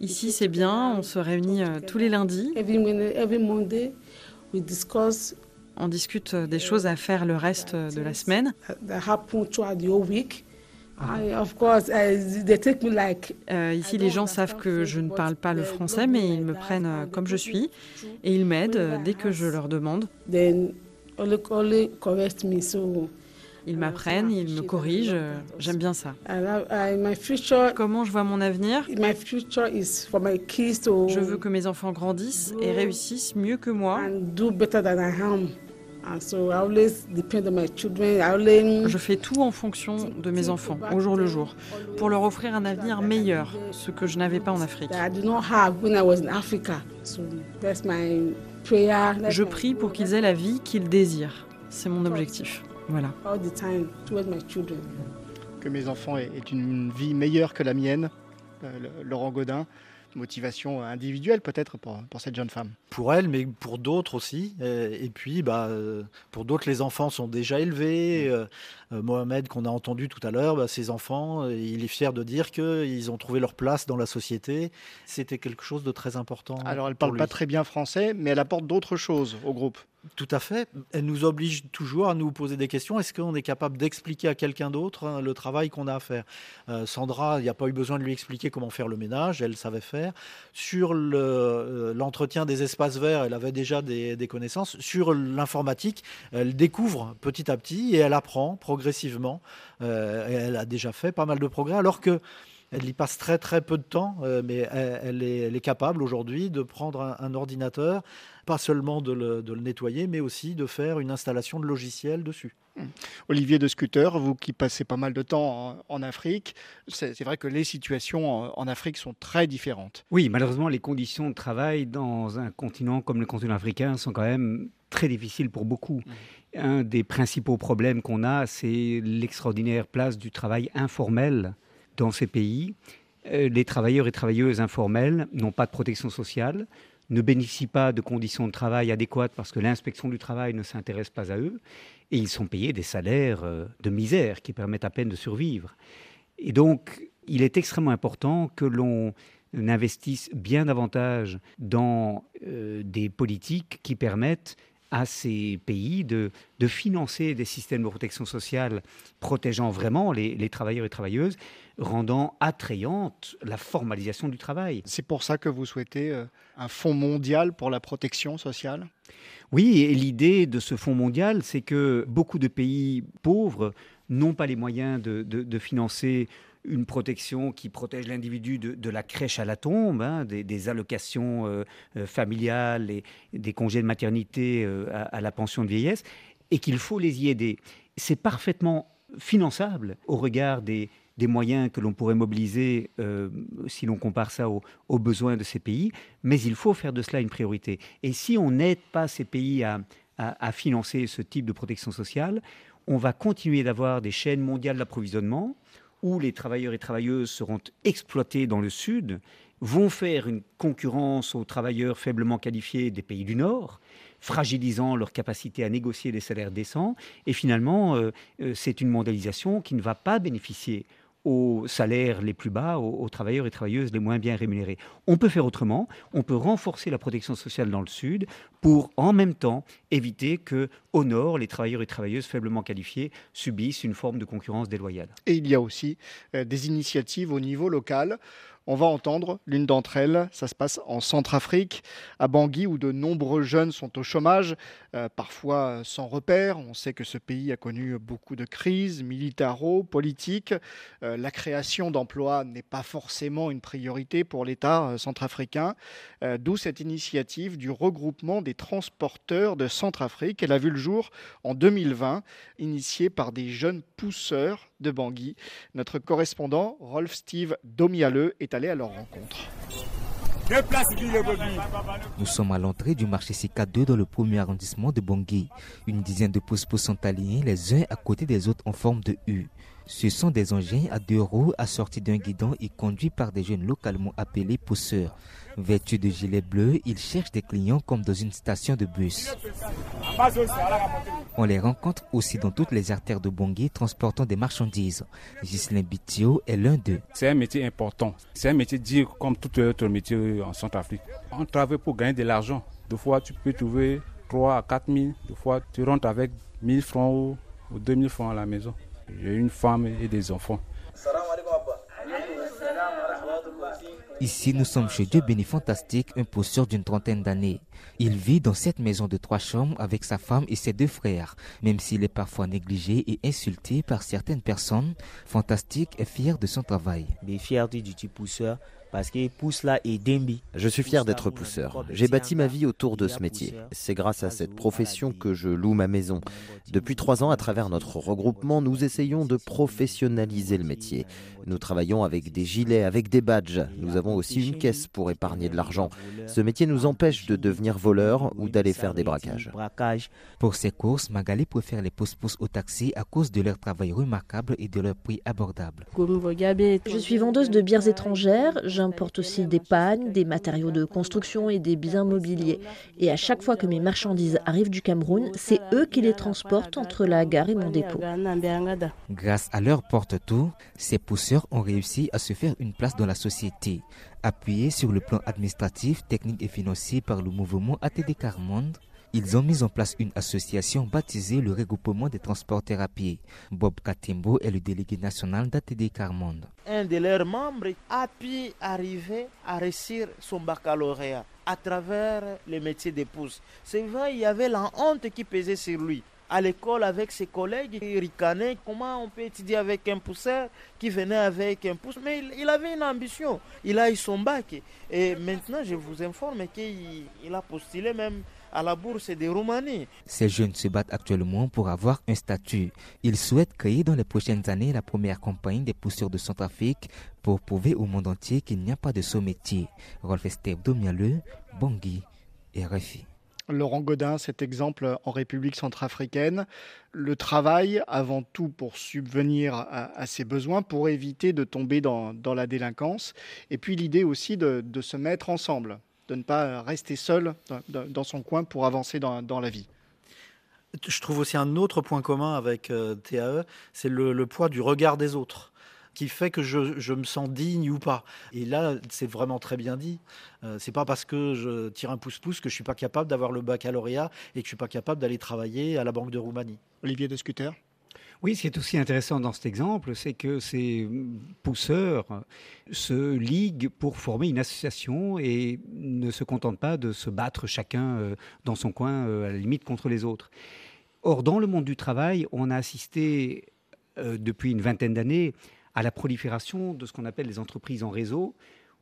O: Ici, c'est bien, on se réunit euh, tous les lundis. On discute des choses à faire le reste de la semaine. Euh, ici, les gens savent que je ne parle pas le français, mais ils me prennent euh, comme je suis et ils m'aident euh, dès que je leur demande. Ils m'apprennent, ils me corrigent. J'aime bien ça. Comment je vois mon avenir? Je veux que mes enfants grandissent et réussissent mieux que moi. Je fais tout en fonction de mes enfants, au jour le jour, pour leur offrir un avenir meilleur, ce que je n'avais pas en Afrique. Je prie pour qu'ils aient la vie qu'ils désirent. C'est mon objectif. Voilà.
C: Que mes enfants aient une vie meilleure que la mienne, euh, Laurent Godin motivation individuelle peut-être pour, pour, cette jeune femme.
G: Pour elle, mais pour d'autres aussi. Et, puis, bah, euh, pour d'autres, les enfants sont déjà élevés. Euh, euh, Mohamed, qu'on a entendu tout à l'heure, bah, ses enfants, il est fier de dire qu'ils ont trouvé leur place dans la société. C'était quelque chose de très important.
C: Alors, elle ne parle pas très bien français, mais elle apporte d'autres choses au groupe.
G: Tout à fait. Elle nous oblige toujours à nous poser des questions. Est-ce qu'on est capable d'expliquer à quelqu'un d'autre hein, le travail qu'on a à faire? Euh, Sandra, il n'y a pas eu besoin de lui expliquer comment faire le ménage, elle savait faire. Sur euh, l'entretien des espaces verts, elle avait déjà des, connaissances. Sur l'informatique, elle découvre petit à petit et elle apprend progressivement. Euh, elle a déjà fait pas mal de progrès, alors que elle y passe très très peu de temps, mais elle, est, capable aujourd'hui de prendre un ordinateur, pas seulement de le, nettoyer, mais aussi de faire une installation de logiciel dessus.
C: Mmh. Olivier de Scooter, vous qui passez pas mal de temps en, Afrique, c'est vrai que les situations en, Afrique sont très différentes.
F: Oui, malheureusement, les conditions de travail dans un continent comme le continent africain sont quand même très difficiles pour beaucoup. Mmh. Un des principaux problèmes qu'on a, c'est l'extraordinaire place du travail informel dans ces pays. Euh, les travailleurs et travailleuses informels n'ont pas de protection sociale, ne bénéficient pas de conditions de travail adéquates parce que l'inspection du travail ne s'intéresse pas à eux, et ils sont payés des salaires euh, de misère qui permettent à peine de survivre. Et donc, il est extrêmement important que l'on investisse bien davantage dans euh, des politiques qui permettent à ces pays de, de, financer des systèmes de protection sociale protégeant vraiment les, les travailleurs et travailleuses, rendant attrayante la formalisation du travail.
C: C'est pour ça que vous souhaitez euh, un fonds mondial pour la protection sociale?
F: Oui, et l'idée de ce fonds mondial, c'est que beaucoup de pays pauvres n'ont pas les moyens de, de, de financer une protection qui protège l'individu de, la crèche à la tombe, hein, des, allocations euh, euh, familiales et des congés de maternité euh, à, la pension de vieillesse, et qu'il faut les y aider. C'est parfaitement finançable au regard des, moyens que l'on pourrait mobiliser si l'on compare ça aux, besoins de ces pays, mais il faut faire de cela une priorité. Et si on n'aide pas ces pays à financer ce type de protection sociale, on va continuer d'avoir des chaînes mondiales d'approvisionnement où les travailleurs et travailleuses seront exploités dans le Sud, vont faire une concurrence aux travailleurs faiblement qualifiés des pays du Nord, fragilisant leur capacité à négocier des salaires décents. Et finalement, euh, euh, c'est une mondialisation qui ne va pas bénéficier aux salaires les plus bas, aux, travailleurs et travailleuses les moins bien rémunérés. On peut faire autrement, on peut renforcer la protection sociale dans le Sud pour en même temps éviter que au Nord, les travailleurs et travailleuses faiblement qualifiés subissent une forme de concurrence déloyale.
C: Et il y a aussi euh, des initiatives au niveau local. On va entendre l'une d'entre elles. Ça se passe en Centrafrique, à Bangui, où de nombreux jeunes sont au chômage, euh, parfois sans repère. On sait que ce pays a connu beaucoup de crises militaro-politiques. Euh, la création d'emplois n'est pas forcément une priorité pour l'État euh, centrafricain. D'où cette initiative du regroupement des transporteurs de Centrafrique. Elle a vu le jour en 2020, initiée par des jeunes pousseurs de Bangui. Notre correspondant, Rolf Steve Domialeux, est allé à leur rencontre.
P: Nous sommes à l'entrée du marché CK2 dans le premier arrondissement de Bangui. Une dizaine de pousse-pousse sont alignés les uns à côté des autres en forme de U. Ce sont des engins à deux roues assortis d'un guidon et conduits par des jeunes localement appelés pousseurs. Vêtus de gilets bleus, ils cherchent des clients comme dans une station de bus. On les rencontre aussi dans toutes les artères de Bangui transportant des marchandises. Ghislain Bitio est l'un d'eux.
Q: C'est un métier important. C'est un métier dur comme tout autre métier en Centrafrique. On travaille pour gagner de l'argent. Des fois, tu peux trouver 3 à 4 000. Des fois, tu rentres avec 1000 francs ou, ou 2000 francs à la maison. J'ai une femme et des enfants.
P: Ici, nous sommes chez Dieu béni fantastique, un pousseur d'une trentaine d'années. Il vit dans cette maison de trois chambres avec sa femme et ses deux frères. Même s'il est parfois négligé et insulté par certaines personnes, Fantastique est fier de son travail.
R: Les fierté du petit pousseur parce qu'il pousse là et Dembi.
S: Je suis fier d'être pousseur. J'ai bâti ma vie autour de ce métier. C'est grâce à cette profession que je loue ma maison. Depuis trois ans, à travers notre regroupement, nous essayons de professionnaliser le métier. Nous travaillons avec des gilets, avec des badges. Nous avons aussi une caisse pour épargner de l'argent. Ce métier nous empêche de devenir voleurs ou d'aller faire des braquages.
P: Pour ces courses, Magali préfère les pousse-pousse au taxi à cause de leur travail remarquable et de leur prix abordable.
T: Je suis vendeuse de bières étrangères. J'importe aussi des pannes, des matériaux de construction et des biens mobiliers. Et à chaque fois que mes marchandises arrivent du Cameroun, c'est eux qui les transportent entre la gare et mon dépôt.
P: Grâce à leur porte-tout, ces pousseurs ont réussi à se faire une place dans la société. Appuyés sur le plan administratif, technique et financier par le mouvement ATD Carmonde, ils ont mis en place une association baptisée le regroupement des transporteurs à pied. Bob Katimbo est le délégué national d'ATD Carmonde.
U: Un de leurs membres a pu arriver à réussir son baccalauréat à travers le métier d'épouse. C'est vrai, il y avait la honte qui pesait sur lui à l'école avec ses collègues, il ricanait comment on peut étudier avec un pousseur qui venait avec un pouce. Mais il, avait une ambition, il a eu son bac. Et maintenant, je vous informe qu'il il a postulé même à la bourse de Roumanie.
P: Ces jeunes se battent actuellement pour avoir un statut. Ils souhaitent créer dans les prochaines années la première compagnie des pousseurs de Centrafrique pour prouver au monde entier qu'il n'y a pas de saut métier. Rolf Esteve Domialeux, Bangui et RFI.
C: Laurent Godin, cet exemple en République centrafricaine, le travail avant tout pour subvenir à, ses besoins, pour éviter de tomber dans, la délinquance, et puis l'idée aussi de, se mettre ensemble, de ne pas rester seul dans, son coin pour avancer dans, la vie.
G: Je trouve aussi un autre point commun avec euh, TAE, c'est le, poids du regard des autres qui fait que je, me sens digne ou pas. Et là, c'est vraiment très bien dit. Euh, c'est pas parce que je tire un pouce-pouce que je suis pas capable d'avoir le baccalauréat et que je suis pas capable d'aller travailler à la Banque de Roumanie.
C: Olivier Descuter
F: oui, ce qui est aussi intéressant dans cet exemple, c'est que ces pousseurs se liguent pour former une association et ne se contentent pas de se battre chacun euh, dans son coin, euh, à la limite, contre les autres. Or, dans le monde du travail, on a assisté euh, depuis une vingtaine d'années à la prolifération de ce qu'on appelle les entreprises en réseau,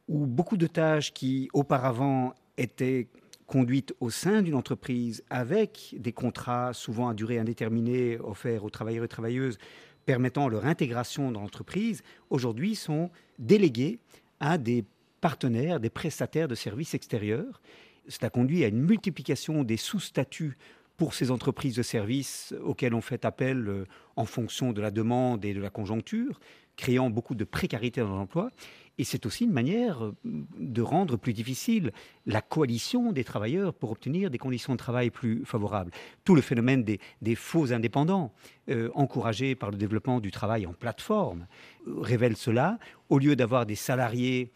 F: où beaucoup de tâches qui auparavant étaient conduite au sein d'une entreprise avec des contrats souvent à durée indéterminée offerts aux travailleurs et travailleuses permettant leur intégration dans l'entreprise, aujourd'hui sont délégués à des partenaires, des prestataires de services extérieurs. Cela conduit à une multiplication des sous-statuts pour ces entreprises de services auxquelles on fait appel euh, en fonction de la demande et de la conjoncture, créant beaucoup de précarité dans l'emploi. Et c'est aussi une manière euh, de rendre plus difficile la coalition des travailleurs pour obtenir des conditions de travail plus favorables. Tout le phénomène des, faux indépendants, euh, encouragés par le développement du travail en plateforme, euh, révèle cela. Au lieu d'avoir des salariés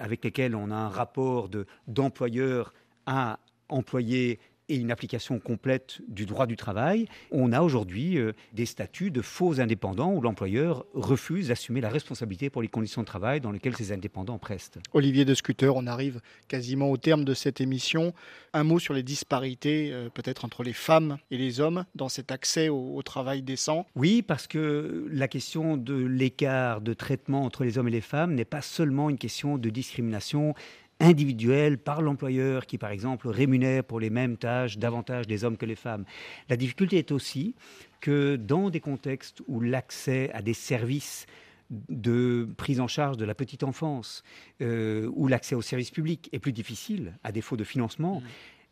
F: avec lesquels on a un rapport d'employeur à employé et une application complète du droit du travail, on a aujourd'hui euh, des statuts de faux indépendants où l'employeur refuse d'assumer la responsabilité pour les conditions de travail dans lesquelles ces indépendants prestent.
C: Olivier de Scuter, on arrive quasiment au terme de cette émission. Un mot sur les disparités euh, peut-être entre les femmes et les hommes dans cet accès au, au travail décent
F: Oui, parce que la question de l'écart de traitement entre les hommes et les femmes n'est pas seulement une question de discrimination individuelle par l'employeur qui, par exemple, rémunère pour les mêmes tâches davantage les hommes que les femmes. La difficulté est aussi que dans des contextes où l'accès à des services de prise en charge de la petite enfance, euh, où l'accès aux services publics est plus difficile, à défaut de financement, mmh.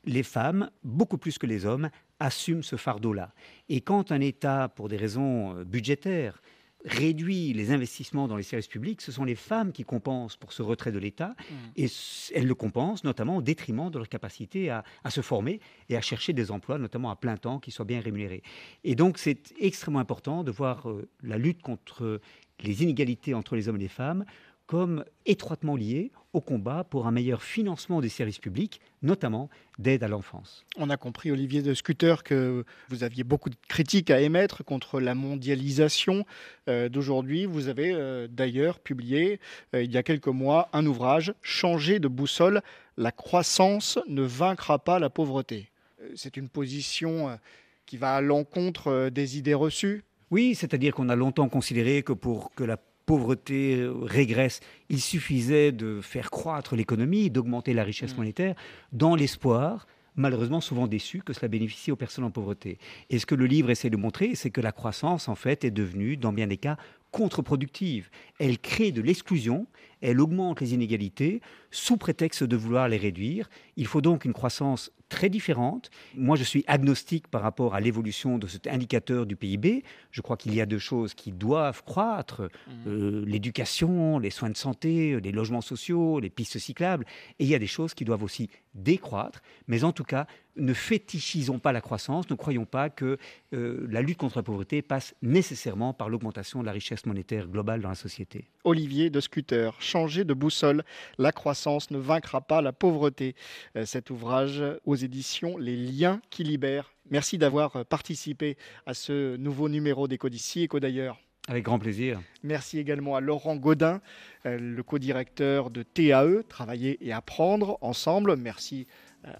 F: les femmes, beaucoup plus que les hommes, assument ce fardeau-là. Et quand un État, pour des raisons euh, budgétaires, réduit les investissements dans les services publics, ce sont les femmes qui compensent pour ce retrait de l'État, mmh. et elles le compensent notamment au détriment de leur capacité à, se former et à chercher des emplois, notamment à plein temps, qui soient bien rémunérés. Et donc c'est extrêmement important de voir euh, la lutte contre les inégalités entre les hommes et les femmes comme étroitement lié au combat pour un meilleur financement des services publics, notamment d'aide à l'enfance.
C: On a compris, Olivier de Scooter, que vous aviez beaucoup de critiques à émettre contre la mondialisation euh, d'aujourd'hui. Vous avez euh, d'ailleurs publié, euh, il y a quelques mois, un ouvrage, Changer de boussole, la croissance ne vaincra pas la pauvreté. C'est une position qui va à l'encontre des idées reçues?
F: Oui, c'est-à-dire qu'on a longtemps considéré que pour que la pauvreté euh, régresse. Il suffisait de faire croître l'économie, d'augmenter la richesse mm. monétaire, dans l'espoir malheureusement souvent déçu que cela bénéficie aux personnes en pauvreté. Et ce que le livre essaie de montrer, c'est que la croissance, en fait, est devenue, dans bien des cas, contre-productive. Elle crée de l'exclusion, elle augmente les inégalités sous prétexte de vouloir les réduire. Il faut donc une croissance très différente. Moi, je suis agnostique par rapport à l'évolution de cet indicateur du PIB. Je crois qu'il y a deux choses qui doivent croître mmh. euh, l'éducation, les soins de santé, les logements sociaux, les pistes cyclables. Et il y a des choses qui doivent aussi décroître. Mais en tout cas, ne fétichisons pas la croissance, ne croyons pas que euh, la lutte contre la pauvreté passe nécessairement par l'augmentation de la richesse monétaire globale dans la société.
C: Olivier de Scuter, changer de boussole, la croissance ne vaincra pas la pauvreté. Euh, cet ouvrage aux éditions Les liens qui libèrent. Merci d'avoir participé à ce nouveau numéro d'Éco d'ici, Éco d'ailleurs.
F: Avec grand plaisir.
C: Merci également à Laurent Godin, euh, le co-directeur de TAE, Travailler et Apprendre ensemble. Merci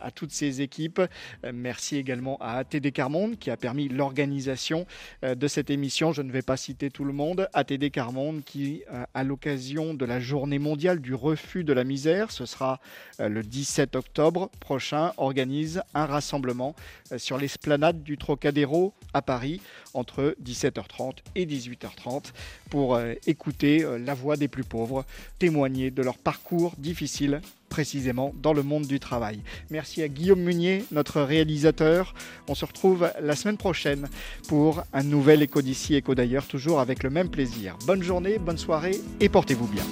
C: à toutes ces équipes. Euh, merci également à ATD Carmonde qui a permis l'organisation euh, de cette émission. Je ne vais pas citer tout le monde. ATD Carmonde qui, euh, à l'occasion de la journée mondiale du refus de la misère, ce sera le 17 octobre prochain, organise un rassemblement sur l'esplanade du Trocadéro à Paris entre 17h30 et 18h30 pour écouter la voix des plus pauvres, témoigner de leur parcours difficile précisément dans le monde du travail. Merci à Guillaume Munier, notre réalisateur. On se retrouve la semaine prochaine pour un nouvel écho d'ici, écho d'ailleurs, toujours avec le même plaisir. Bonne journée, bonne soirée et portez-vous bien.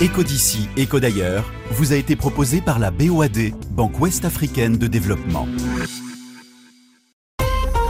A: Éco d'ici, éco d'ailleurs vous a été proposé par la BOAD, Banque Ouest Africaine de Développement.